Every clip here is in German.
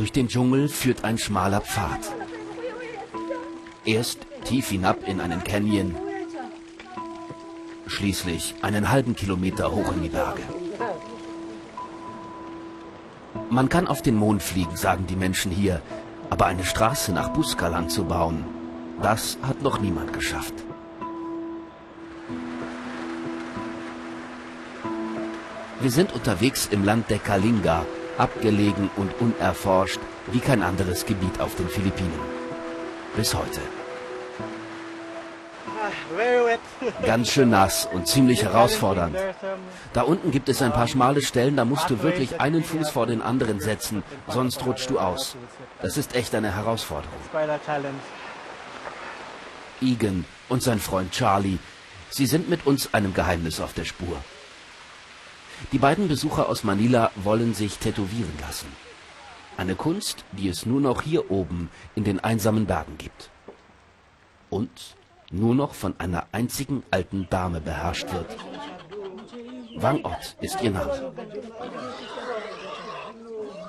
Durch den Dschungel führt ein schmaler Pfad. Erst tief hinab in einen Canyon, schließlich einen halben Kilometer hoch in die Berge. Man kann auf den Mond fliegen, sagen die Menschen hier, aber eine Straße nach Buskalan zu bauen, das hat noch niemand geschafft. Wir sind unterwegs im Land der Kalinga, abgelegen und unerforscht wie kein anderes Gebiet auf den Philippinen. Bis heute. Ganz schön nass und ziemlich herausfordernd. Da unten gibt es ein paar schmale Stellen, da musst du wirklich einen Fuß vor den anderen setzen, sonst rutschst du aus. Das ist echt eine Herausforderung. Egan und sein Freund Charlie, sie sind mit uns einem Geheimnis auf der Spur. Die beiden Besucher aus Manila wollen sich tätowieren lassen. Eine Kunst, die es nur noch hier oben in den einsamen Bergen gibt. Und nur noch von einer einzigen alten Dame beherrscht wird. Wang Ot ist ihr Name.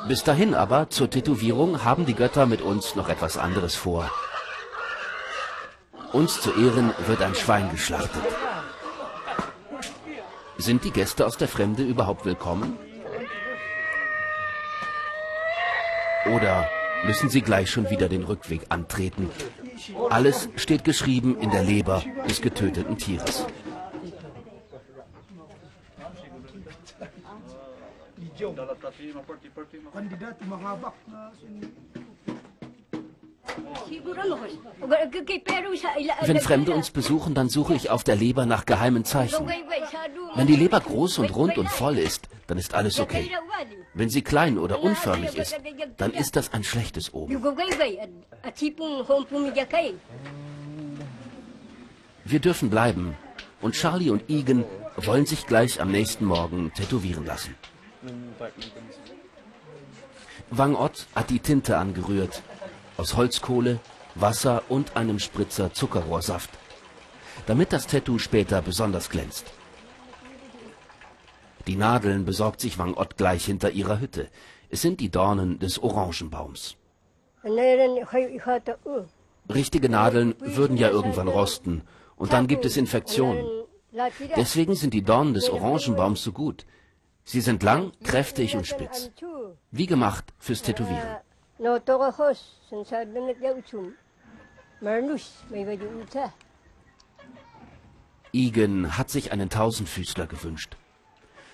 Bis dahin aber, zur Tätowierung, haben die Götter mit uns noch etwas anderes vor. Uns zu Ehren wird ein Schwein geschlachtet. Sind die Gäste aus der Fremde überhaupt willkommen? Oder müssen sie gleich schon wieder den Rückweg antreten? Alles steht geschrieben in der Leber des getöteten Tieres. Wenn Fremde uns besuchen, dann suche ich auf der Leber nach geheimen Zeichen. Wenn die Leber groß und rund und voll ist, dann ist alles okay. Wenn sie klein oder unförmig ist, dann ist das ein schlechtes Omen. Wir dürfen bleiben. Und Charlie und Egan wollen sich gleich am nächsten Morgen tätowieren lassen. Wang Ott hat die Tinte angerührt. Aus Holzkohle, Wasser und einem Spritzer Zuckerrohrsaft. Damit das Tattoo später besonders glänzt. Die Nadeln besorgt sich Wang Ott gleich hinter ihrer Hütte. Es sind die Dornen des Orangenbaums. Richtige Nadeln würden ja irgendwann rosten und dann gibt es Infektionen. Deswegen sind die Dornen des Orangenbaums so gut. Sie sind lang, kräftig und spitz. Wie gemacht fürs Tätowieren. Igen hat sich einen Tausendfüßler gewünscht.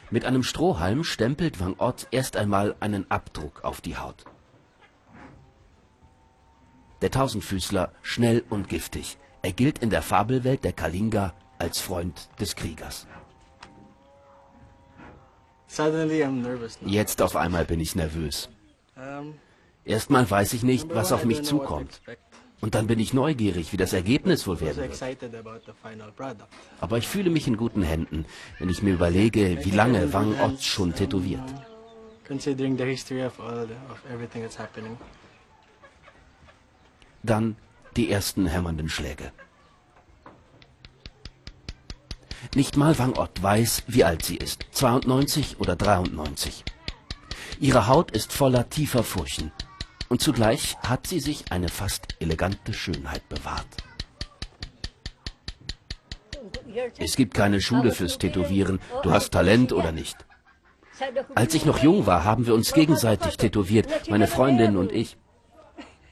Mit einem Strohhalm stempelt Wang Ott erst einmal einen Abdruck auf die Haut. Der Tausendfüßler, schnell und giftig. Er gilt in der Fabelwelt der Kalinga als Freund des Kriegers. Jetzt auf einmal bin ich nervös. Erstmal weiß ich nicht, was auf mich zukommt. Und dann bin ich neugierig, wie das Ergebnis wohl werden wird. Aber ich fühle mich in guten Händen, wenn ich mir überlege, wie lange Wang Ott schon tätowiert. Dann die ersten hämmernden Schläge. Nicht mal Wang Ott weiß, wie alt sie ist, 92 oder 93. Ihre Haut ist voller tiefer Furchen und zugleich hat sie sich eine fast elegante Schönheit bewahrt. Es gibt keine Schule fürs Tätowieren, du hast Talent oder nicht. Als ich noch jung war, haben wir uns gegenseitig tätowiert, meine Freundin und ich.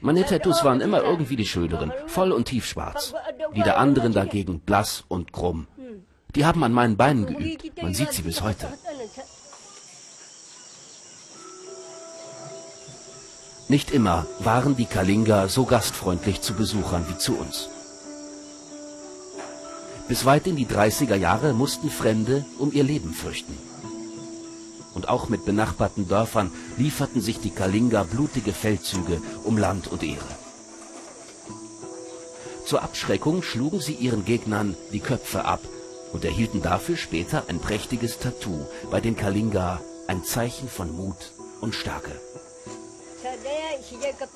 Meine Tattoos waren immer irgendwie die schöneren, voll und tiefschwarz. Die der anderen dagegen blass und krumm. Die haben an meinen Beinen geübt, man sieht sie bis heute. Nicht immer waren die Kalinga so gastfreundlich zu Besuchern wie zu uns. Bis weit in die 30er Jahre mussten Fremde um ihr Leben fürchten. Und auch mit benachbarten Dörfern lieferten sich die Kalinga blutige Feldzüge um Land und Ehre. Zur Abschreckung schlugen sie ihren Gegnern die Köpfe ab und erhielten dafür später ein prächtiges Tattoo bei den Kalinga, ein Zeichen von Mut und Stärke.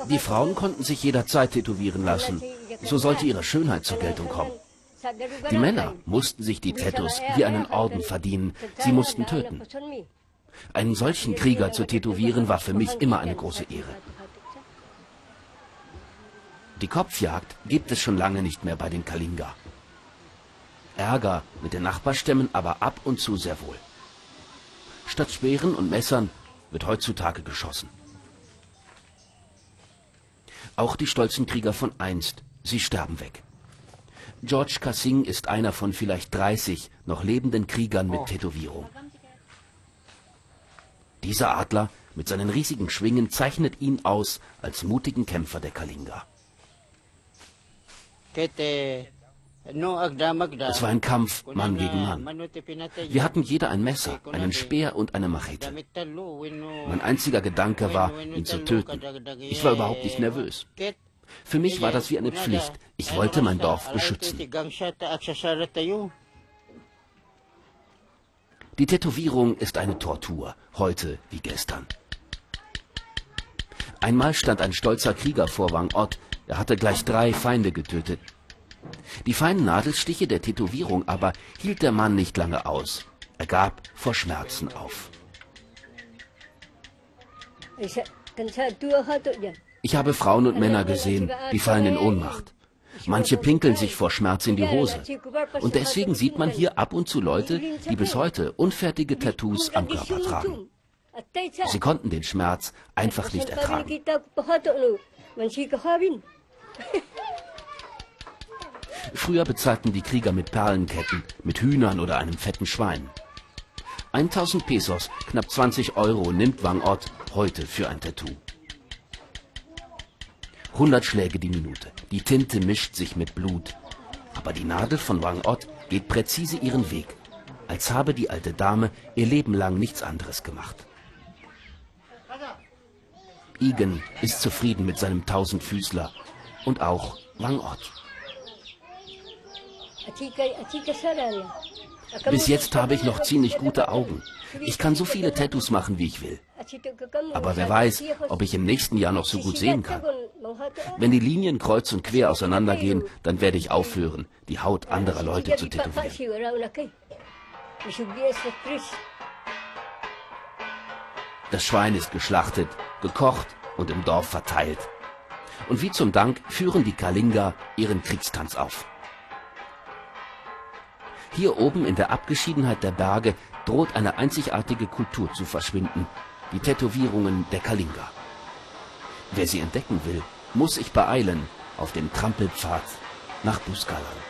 Die Frauen konnten sich jederzeit tätowieren lassen. So sollte ihre Schönheit zur Geltung kommen. Die Männer mussten sich die Tattoos wie einen Orden verdienen. Sie mussten töten. Einen solchen Krieger zu tätowieren war für mich immer eine große Ehre. Die Kopfjagd gibt es schon lange nicht mehr bei den Kalinga. Ärger mit den Nachbarstämmen aber ab und zu sehr wohl. Statt Speeren und Messern wird heutzutage geschossen. Auch die stolzen Krieger von einst, sie sterben weg. George Cassing ist einer von vielleicht 30 noch lebenden Kriegern mit Tätowierung. Dieser Adler mit seinen riesigen Schwingen zeichnet ihn aus als mutigen Kämpfer der Kalinga. Es war ein Kampf Mann gegen Mann. Wir hatten jeder ein Messer, einen Speer und eine Machete. Mein einziger Gedanke war, ihn zu töten. Ich war überhaupt nicht nervös. Für mich war das wie eine Pflicht. Ich wollte mein Dorf beschützen. Die Tätowierung ist eine Tortur, heute wie gestern. Einmal stand ein stolzer Krieger vor Wang Ott. Er hatte gleich drei Feinde getötet. Die feinen Nadelstiche der Tätowierung aber hielt der Mann nicht lange aus. Er gab vor Schmerzen auf. Ich habe Frauen und Männer gesehen, die fallen in Ohnmacht. Manche pinkeln sich vor Schmerz in die Hose. Und deswegen sieht man hier ab und zu Leute, die bis heute unfertige Tattoos am Körper tragen. Sie konnten den Schmerz einfach nicht ertragen. Früher bezahlten die Krieger mit Perlenketten, mit Hühnern oder einem fetten Schwein. 1000 Pesos, knapp 20 Euro, nimmt Wang Ott heute für ein Tattoo. 100 Schläge die Minute. Die Tinte mischt sich mit Blut. Aber die Nadel von Wang Ott geht präzise ihren Weg, als habe die alte Dame ihr Leben lang nichts anderes gemacht. Igen ist zufrieden mit seinem Tausendfüßler und auch Wang Ott. Bis jetzt habe ich noch ziemlich gute Augen. Ich kann so viele Tattoos machen, wie ich will. Aber wer weiß, ob ich im nächsten Jahr noch so gut sehen kann. Wenn die Linien kreuz und quer auseinandergehen, dann werde ich aufhören, die Haut anderer Leute zu tätowieren. Das Schwein ist geschlachtet, gekocht und im Dorf verteilt. Und wie zum Dank führen die Kalinga ihren Kriegstanz auf. Hier oben in der Abgeschiedenheit der Berge droht eine einzigartige Kultur zu verschwinden, die Tätowierungen der Kalinga. Wer sie entdecken will, muss sich beeilen auf dem Trampelpfad nach Buskalan.